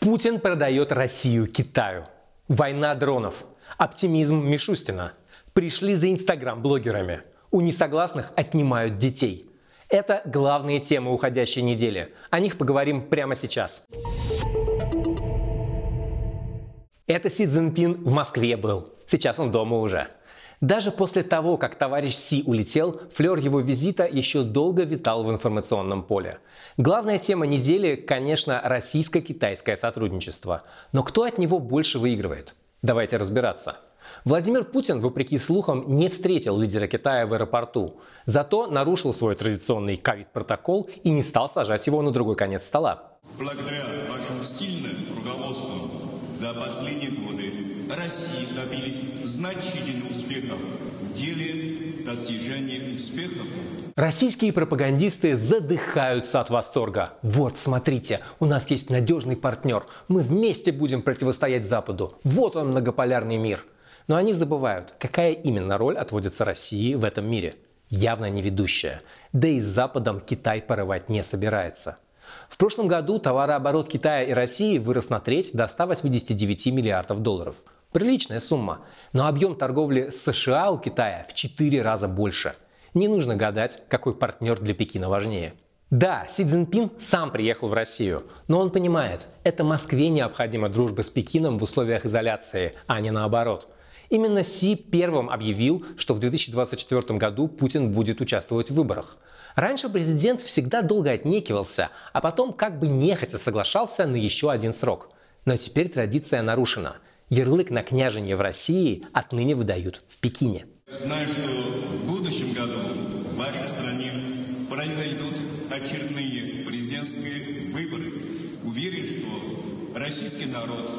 Путин продает Россию Китаю. Война дронов. Оптимизм Мишустина. Пришли за инстаграм-блогерами. У несогласных отнимают детей. Это главные темы уходящей недели. О них поговорим прямо сейчас. Это Си Цзиньпин в Москве был. Сейчас он дома уже. Даже после того, как товарищ Си улетел, флер его визита еще долго витал в информационном поле. Главная тема недели, конечно, российско-китайское сотрудничество. Но кто от него больше выигрывает? Давайте разбираться. Владимир Путин, вопреки слухам, не встретил лидера Китая в аэропорту. Зато нарушил свой традиционный ковид-протокол и не стал сажать его на другой конец стола. Благодаря вашему сильному руководству за последние годы России добились значительных успехов в деле достижения успехов. Российские пропагандисты задыхаются от восторга. Вот, смотрите, у нас есть надежный партнер. Мы вместе будем противостоять Западу. Вот он, многополярный мир. Но они забывают, какая именно роль отводится России в этом мире. Явно не ведущая. Да и с Западом Китай порывать не собирается. В прошлом году товарооборот Китая и России вырос на треть до 189 миллиардов долларов. Приличная сумма. Но объем торговли с США у Китая в 4 раза больше. Не нужно гадать, какой партнер для Пекина важнее. Да, Си Цзиньпин сам приехал в Россию, но он понимает, это Москве необходима дружба с Пекином в условиях изоляции, а не наоборот. Именно Си первым объявил, что в 2024 году Путин будет участвовать в выборах. Раньше президент всегда долго отнекивался, а потом как бы нехотя соглашался на еще один срок. Но теперь традиция нарушена. Ярлык на княжение в России отныне выдают в Пекине. Знаю, что в будущем году в вашей стране произойдут очередные президентские выборы. Уверен, что российский народ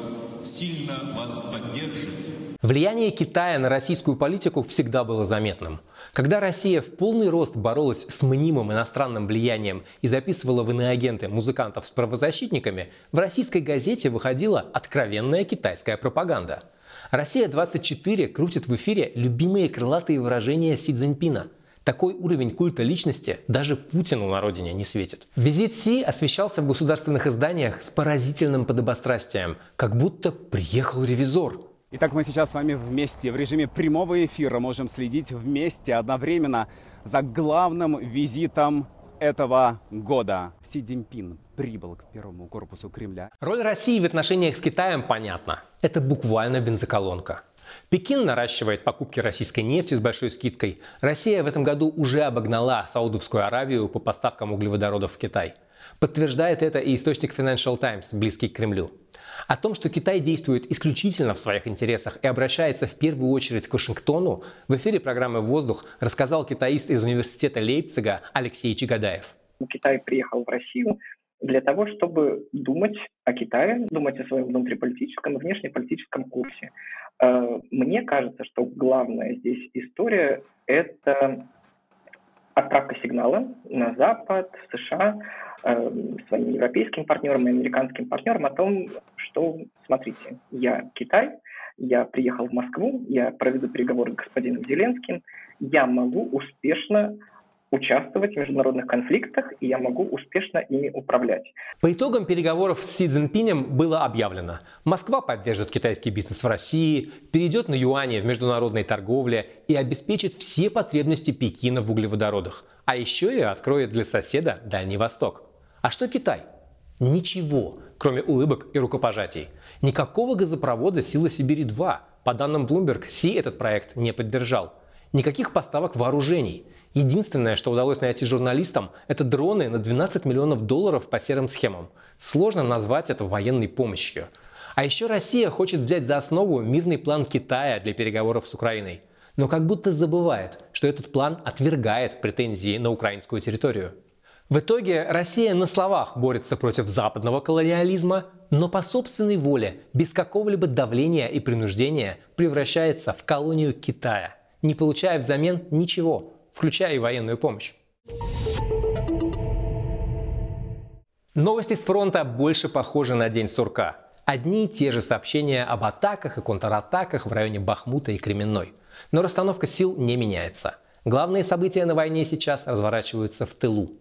сильно вас поддержит Влияние Китая на российскую политику всегда было заметным. Когда Россия в полный рост боролась с мнимым иностранным влиянием и записывала в иноагенты музыкантов с правозащитниками, в российской газете выходила откровенная китайская пропаганда. «Россия-24» крутит в эфире любимые крылатые выражения Си Цзиньпина – такой уровень культа личности даже Путину на родине не светит. Визит Си освещался в государственных изданиях с поразительным подобострастием, как будто приехал ревизор. Итак, мы сейчас с вами вместе в режиме прямого эфира можем следить вместе одновременно за главным визитом этого года. Си Цзиньпин прибыл к первому корпусу Кремля. Роль России в отношениях с Китаем понятна. Это буквально бензоколонка. Пекин наращивает покупки российской нефти с большой скидкой. Россия в этом году уже обогнала Саудовскую Аравию по поставкам углеводородов в Китай. Подтверждает это и источник Financial Times, близкий к Кремлю. О том, что Китай действует исключительно в своих интересах и обращается в первую очередь к Вашингтону, в эфире программы «Воздух» рассказал китаист из университета Лейпцига Алексей Чигадаев. Китай приехал в Россию для того, чтобы думать о Китае, думать о своем внутриполитическом и внешнеполитическом курсе. Э, мне кажется, что главная здесь история – это отправка сигнала на Запад, в США, э, своим европейским партнерам и американским партнерам о том, что, смотрите, я Китай, я приехал в Москву, я проведу переговоры с господином Зеленским, я могу успешно участвовать в международных конфликтах, и я могу успешно ими управлять. По итогам переговоров с Си Цзиньпинем было объявлено, Москва поддержит китайский бизнес в России, перейдет на юани в международной торговле и обеспечит все потребности Пекина в углеводородах, а еще и откроет для соседа Дальний Восток. А что Китай? Ничего, кроме улыбок и рукопожатий. Никакого газопровода «Сила Сибири-2». По данным Bloomberg, Си этот проект не поддержал. Никаких поставок вооружений – Единственное, что удалось найти журналистам, это дроны на 12 миллионов долларов по серым схемам. Сложно назвать это военной помощью. А еще Россия хочет взять за основу мирный план Китая для переговоров с Украиной. Но как будто забывает, что этот план отвергает претензии на украинскую территорию. В итоге Россия на словах борется против западного колониализма, но по собственной воле, без какого-либо давления и принуждения, превращается в колонию Китая, не получая взамен ничего, включая и военную помощь. Новости с фронта больше похожи на день сурка. Одни и те же сообщения об атаках и контратаках в районе Бахмута и Кременной. Но расстановка сил не меняется. Главные события на войне сейчас разворачиваются в тылу.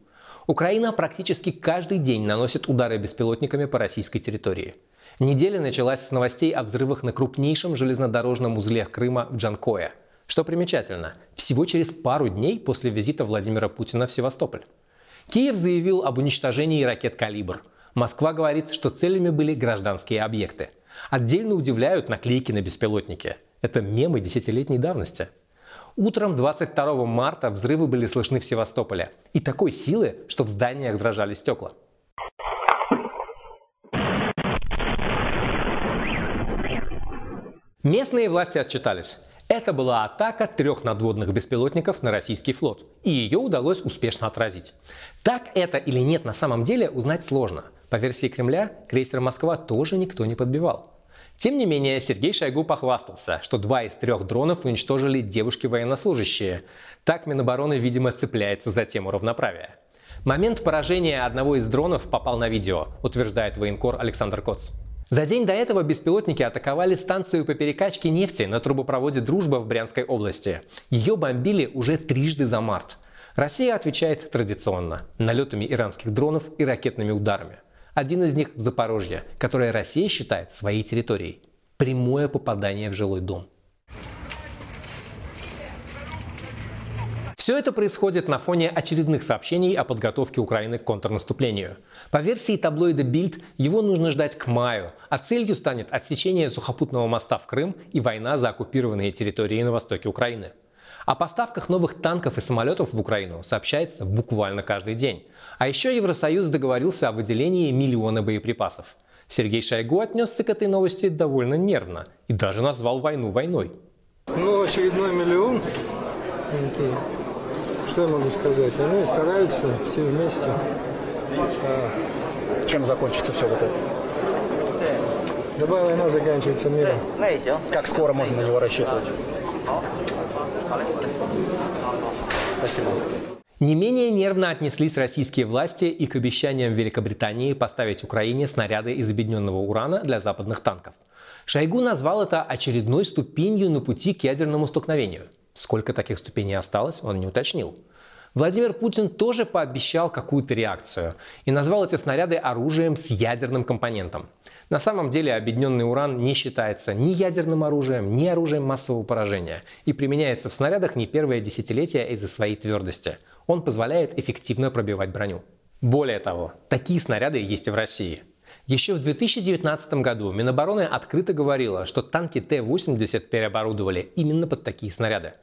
Украина практически каждый день наносит удары беспилотниками по российской территории. Неделя началась с новостей о взрывах на крупнейшем железнодорожном узле Крыма в Джанкое. Что примечательно, всего через пару дней после визита Владимира Путина в Севастополь. Киев заявил об уничтожении ракет «Калибр». Москва говорит, что целями были гражданские объекты. Отдельно удивляют наклейки на беспилотнике. Это мемы десятилетней давности. Утром 22 марта взрывы были слышны в Севастополе. И такой силы, что в зданиях дрожали стекла. Местные власти отчитались. Это была атака трех надводных беспилотников на российский флот, и ее удалось успешно отразить. Так это или нет на самом деле узнать сложно. По версии Кремля, крейсер «Москва» тоже никто не подбивал. Тем не менее, Сергей Шойгу похвастался, что два из трех дронов уничтожили девушки-военнослужащие. Так Минобороны, видимо, цепляется за тему равноправия. Момент поражения одного из дронов попал на видео, утверждает военкор Александр Коц. За день до этого беспилотники атаковали станцию по перекачке нефти на трубопроводе «Дружба» в Брянской области. Ее бомбили уже трижды за март. Россия отвечает традиционно – налетами иранских дронов и ракетными ударами. Один из них в Запорожье, которое Россия считает своей территорией. Прямое попадание в жилой дом. Все это происходит на фоне очередных сообщений о подготовке Украины к контрнаступлению. По версии таблоида Bild, его нужно ждать к маю, а целью станет отсечение сухопутного моста в Крым и война за оккупированные территории на востоке Украины. О поставках новых танков и самолетов в Украину сообщается буквально каждый день. А еще Евросоюз договорился о выделении миллиона боеприпасов. Сергей Шойгу отнесся к этой новости довольно нервно и даже назвал войну войной. Ну, очередной миллион что я могу сказать? Они стараются все вместе. Чем закончится все вот это? Любая война заканчивается миром. Как скоро можно на него рассчитывать? Спасибо. Не менее нервно отнеслись российские власти и к обещаниям Великобритании поставить Украине снаряды из объединенного урана для западных танков. Шойгу назвал это очередной ступенью на пути к ядерному столкновению. Сколько таких ступеней осталось, он не уточнил. Владимир Путин тоже пообещал какую-то реакцию и назвал эти снаряды оружием с ядерным компонентом. На самом деле объединенный уран не считается ни ядерным оружием, ни оружием массового поражения и применяется в снарядах не первое десятилетие из-за своей твердости. Он позволяет эффективно пробивать броню. Более того, такие снаряды есть и в России. Еще в 2019 году Минобороны открыто говорила, что танки Т-80 переоборудовали именно под такие снаряды.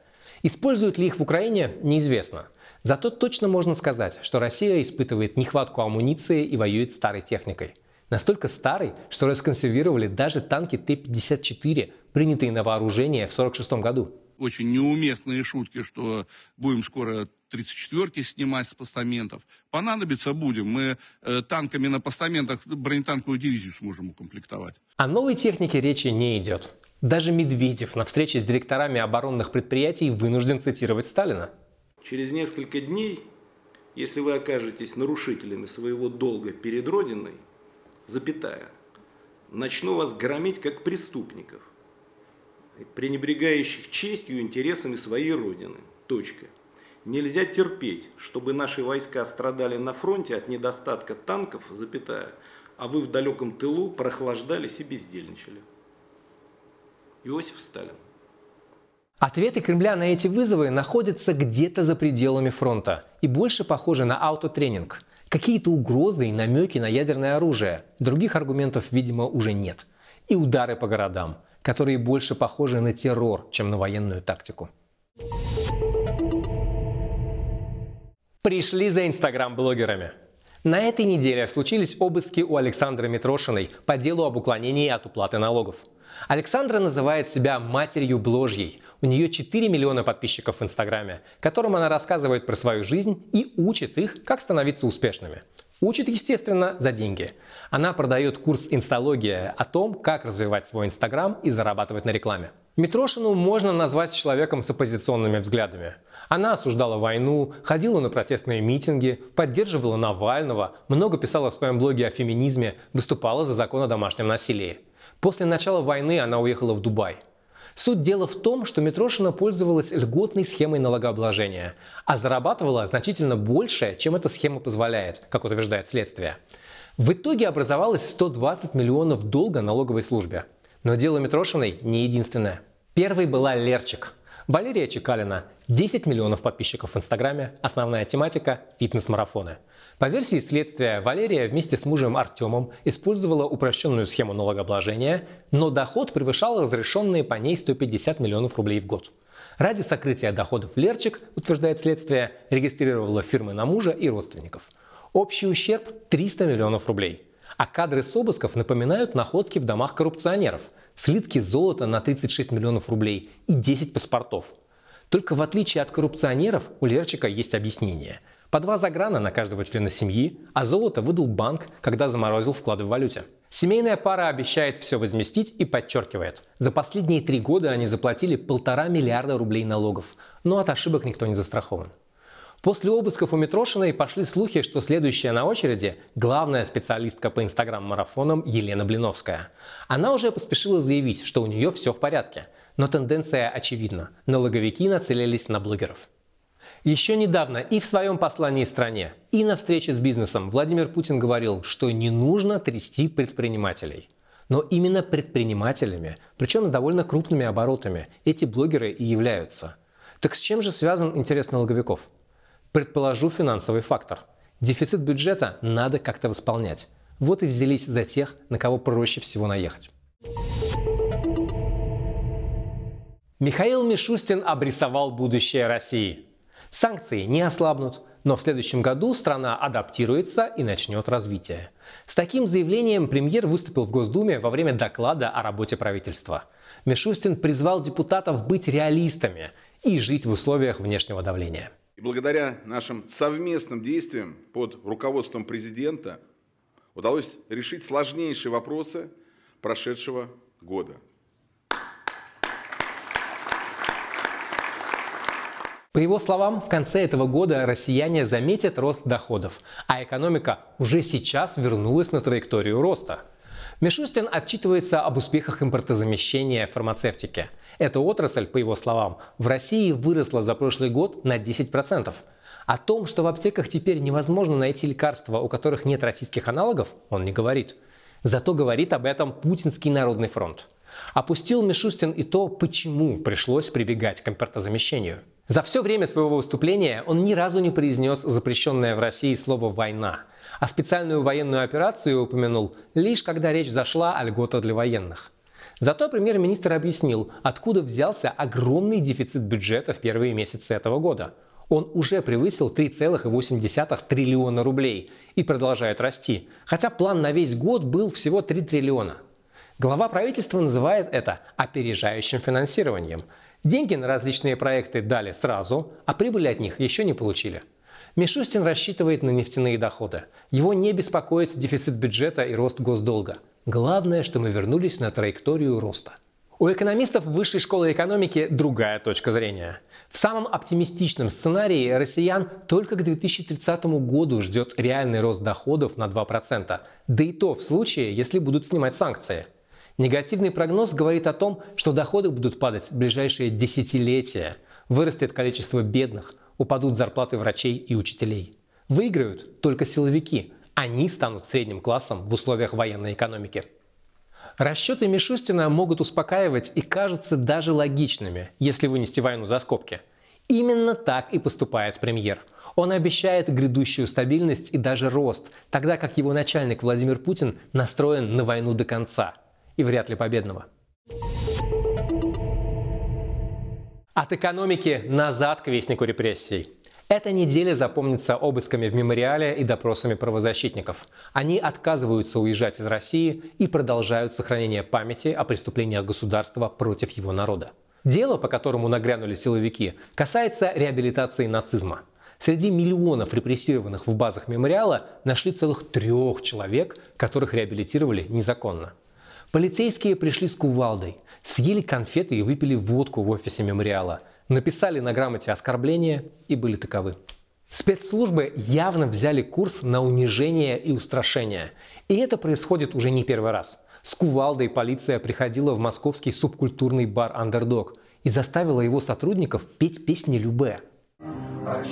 Используют ли их в Украине, неизвестно. Зато точно можно сказать, что Россия испытывает нехватку амуниции и воюет старой техникой. Настолько старой, что расконсервировали даже танки Т-54, принятые на вооружение в 1946 году. Очень неуместные шутки, что будем скоро 34-ки снимать с постаментов. Понадобится будем. Мы э, танками на постаментах бронетанковую дивизию сможем укомплектовать. О новой технике речи не идет. Даже Медведев на встрече с директорами оборонных предприятий вынужден цитировать Сталина. Через несколько дней, если вы окажетесь нарушителями своего долга перед Родиной, запятая, начну вас громить как преступников, пренебрегающих честью и интересами своей Родины. Точка. Нельзя терпеть, чтобы наши войска страдали на фронте от недостатка танков, запятая, а вы в далеком тылу прохлаждались и бездельничали. Иосиф Сталин. Ответы Кремля на эти вызовы находятся где-то за пределами фронта и больше похожи на аутотренинг. Какие-то угрозы и намеки на ядерное оружие. Других аргументов, видимо, уже нет. И удары по городам, которые больше похожи на террор, чем на военную тактику. Пришли за инстаграм-блогерами. На этой неделе случились обыски у Александры Митрошиной по делу об уклонении от уплаты налогов. Александра называет себя матерью бложьей. У нее 4 миллиона подписчиков в Инстаграме, которым она рассказывает про свою жизнь и учит их, как становиться успешными. Учит, естественно, за деньги. Она продает курс «Инсталогия» о том, как развивать свой Инстаграм и зарабатывать на рекламе. Митрошину можно назвать человеком с оппозиционными взглядами. Она осуждала войну, ходила на протестные митинги, поддерживала Навального, много писала в своем блоге о феминизме, выступала за закон о домашнем насилии. После начала войны она уехала в Дубай. Суть дела в том, что Митрошина пользовалась льготной схемой налогообложения, а зарабатывала значительно больше, чем эта схема позволяет, как утверждает следствие. В итоге образовалось 120 миллионов долга налоговой службе. Но дело Митрошиной не единственное. Первой была Лерчик. Валерия Чекалина, 10 миллионов подписчиков в Инстаграме, основная тематика – фитнес-марафоны. По версии следствия, Валерия вместе с мужем Артемом использовала упрощенную схему налогообложения, но доход превышал разрешенные по ней 150 миллионов рублей в год. Ради сокрытия доходов Лерчик, утверждает следствие, регистрировала фирмы на мужа и родственников. Общий ущерб – 300 миллионов рублей. А кадры с обысков напоминают находки в домах коррупционеров. Слитки золота на 36 миллионов рублей и 10 паспортов. Только в отличие от коррупционеров у Лерчика есть объяснение – по два заграна на каждого члена семьи, а золото выдал банк, когда заморозил вклады в валюте. Семейная пара обещает все возместить и подчеркивает. За последние три года они заплатили полтора миллиарда рублей налогов, но от ошибок никто не застрахован. После обысков у Митрошиной пошли слухи, что следующая на очереди – главная специалистка по инстаграм-марафонам Елена Блиновская. Она уже поспешила заявить, что у нее все в порядке. Но тенденция очевидна – налоговики нацелились на блогеров. Еще недавно и в своем послании стране, и на встрече с бизнесом Владимир Путин говорил, что не нужно трясти предпринимателей. Но именно предпринимателями, причем с довольно крупными оборотами, эти блогеры и являются. Так с чем же связан интерес налоговиков? Предположу финансовый фактор. Дефицит бюджета надо как-то восполнять. Вот и взялись за тех, на кого проще всего наехать. Михаил Мишустин обрисовал будущее России. Санкции не ослабнут, но в следующем году страна адаптируется и начнет развитие. С таким заявлением премьер выступил в Госдуме во время доклада о работе правительства. Мишустин призвал депутатов быть реалистами и жить в условиях внешнего давления. И благодаря нашим совместным действиям под руководством президента удалось решить сложнейшие вопросы прошедшего года. По его словам, в конце этого года россияне заметят рост доходов, а экономика уже сейчас вернулась на траекторию роста. Мишустин отчитывается об успехах импортозамещения фармацевтики. Эта отрасль, по его словам, в России выросла за прошлый год на 10%. О том, что в аптеках теперь невозможно найти лекарства, у которых нет российских аналогов, он не говорит. Зато говорит об этом Путинский народный фронт. Опустил Мишустин и то, почему пришлось прибегать к импортозамещению – за все время своего выступления он ни разу не произнес запрещенное в России слово «война», а специальную военную операцию упомянул лишь когда речь зашла о льготах для военных. Зато премьер-министр объяснил, откуда взялся огромный дефицит бюджета в первые месяцы этого года. Он уже превысил 3,8 триллиона рублей и продолжает расти, хотя план на весь год был всего 3 триллиона. Глава правительства называет это опережающим финансированием – Деньги на различные проекты дали сразу, а прибыли от них еще не получили. Мишустин рассчитывает на нефтяные доходы. Его не беспокоит дефицит бюджета и рост госдолга. Главное, что мы вернулись на траекторию роста. У экономистов Высшей школы экономики другая точка зрения. В самом оптимистичном сценарии россиян только к 2030 году ждет реальный рост доходов на 2%, да и то в случае, если будут снимать санкции – Негативный прогноз говорит о том, что доходы будут падать в ближайшие десятилетия, вырастет количество бедных, упадут зарплаты врачей и учителей. Выиграют только силовики. Они станут средним классом в условиях военной экономики. Расчеты Мишустина могут успокаивать и кажутся даже логичными, если вынести войну за скобки. Именно так и поступает премьер. Он обещает грядущую стабильность и даже рост, тогда как его начальник Владимир Путин настроен на войну до конца – и вряд ли победного. От экономики назад к вестнику репрессий. Эта неделя запомнится обысками в мемориале и допросами правозащитников. Они отказываются уезжать из России и продолжают сохранение памяти о преступлениях государства против его народа. Дело, по которому нагрянули силовики, касается реабилитации нацизма. Среди миллионов репрессированных в базах мемориала нашли целых трех человек, которых реабилитировали незаконно. Полицейские пришли с кувалдой, съели конфеты и выпили водку в офисе мемориала, написали на грамоте оскорбления и были таковы. Спецслужбы явно взяли курс на унижение и устрашение. И это происходит уже не первый раз. С кувалдой полиция приходила в московский субкультурный бар «Андердог» и заставила его сотрудников петь песни Любе. А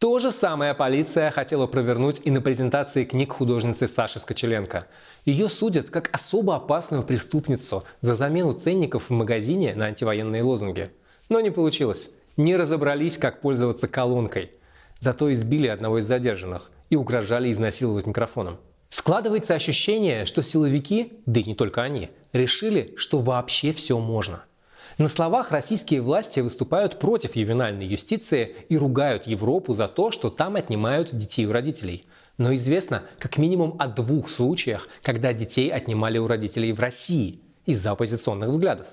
То же самое полиция хотела провернуть и на презентации книг художницы Саши Скочеленко. Ее судят как особо опасную преступницу за замену ценников в магазине на антивоенные лозунги. Но не получилось. Не разобрались, как пользоваться колонкой. Зато избили одного из задержанных и угрожали изнасиловать микрофоном. Складывается ощущение, что силовики, да и не только они, решили, что вообще все можно. На словах российские власти выступают против ювенальной юстиции и ругают Европу за то, что там отнимают детей у родителей. Но известно как минимум о двух случаях, когда детей отнимали у родителей в России из-за оппозиционных взглядов.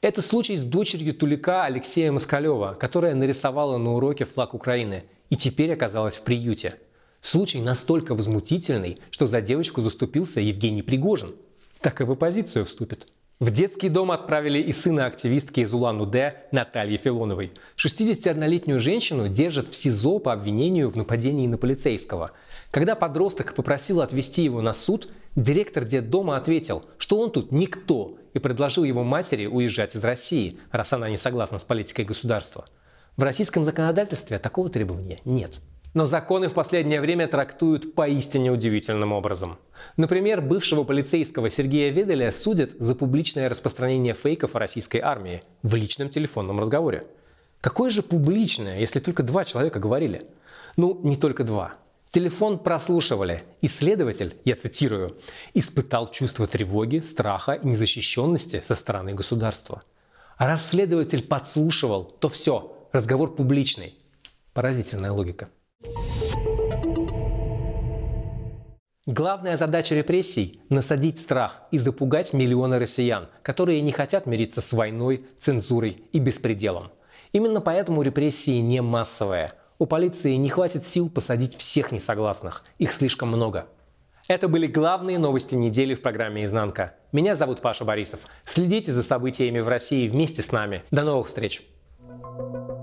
Это случай с дочерью Тулика Алексея Москалева, которая нарисовала на уроке флаг Украины и теперь оказалась в приюте. Случай настолько возмутительный, что за девочку заступился Евгений Пригожин. Так и в оппозицию вступит. В детский дом отправили и сына активистки из Улан-Удэ Натальи Филоновой. 61-летнюю женщину держат в СИЗО по обвинению в нападении на полицейского. Когда подросток попросил отвезти его на суд, директор детдома ответил, что он тут никто и предложил его матери уезжать из России, раз она не согласна с политикой государства. В российском законодательстве такого требования нет. Но законы в последнее время трактуют поистине удивительным образом. Например, бывшего полицейского Сергея Веделя судят за публичное распространение фейков о российской армии в личном телефонном разговоре. Какое же публичное, если только два человека говорили? Ну, не только два. Телефон прослушивали. Исследователь, я цитирую, испытал чувство тревоги, страха и незащищенности со стороны государства. А раз подслушивал, то все, разговор публичный. Поразительная логика. Главная задача репрессий – насадить страх и запугать миллионы россиян, которые не хотят мириться с войной, цензурой и беспределом. Именно поэтому репрессии не массовые. У полиции не хватит сил посадить всех несогласных, их слишком много. Это были главные новости недели в программе «Изнанка». Меня зовут Паша Борисов. Следите за событиями в России вместе с нами. До новых встреч! thank you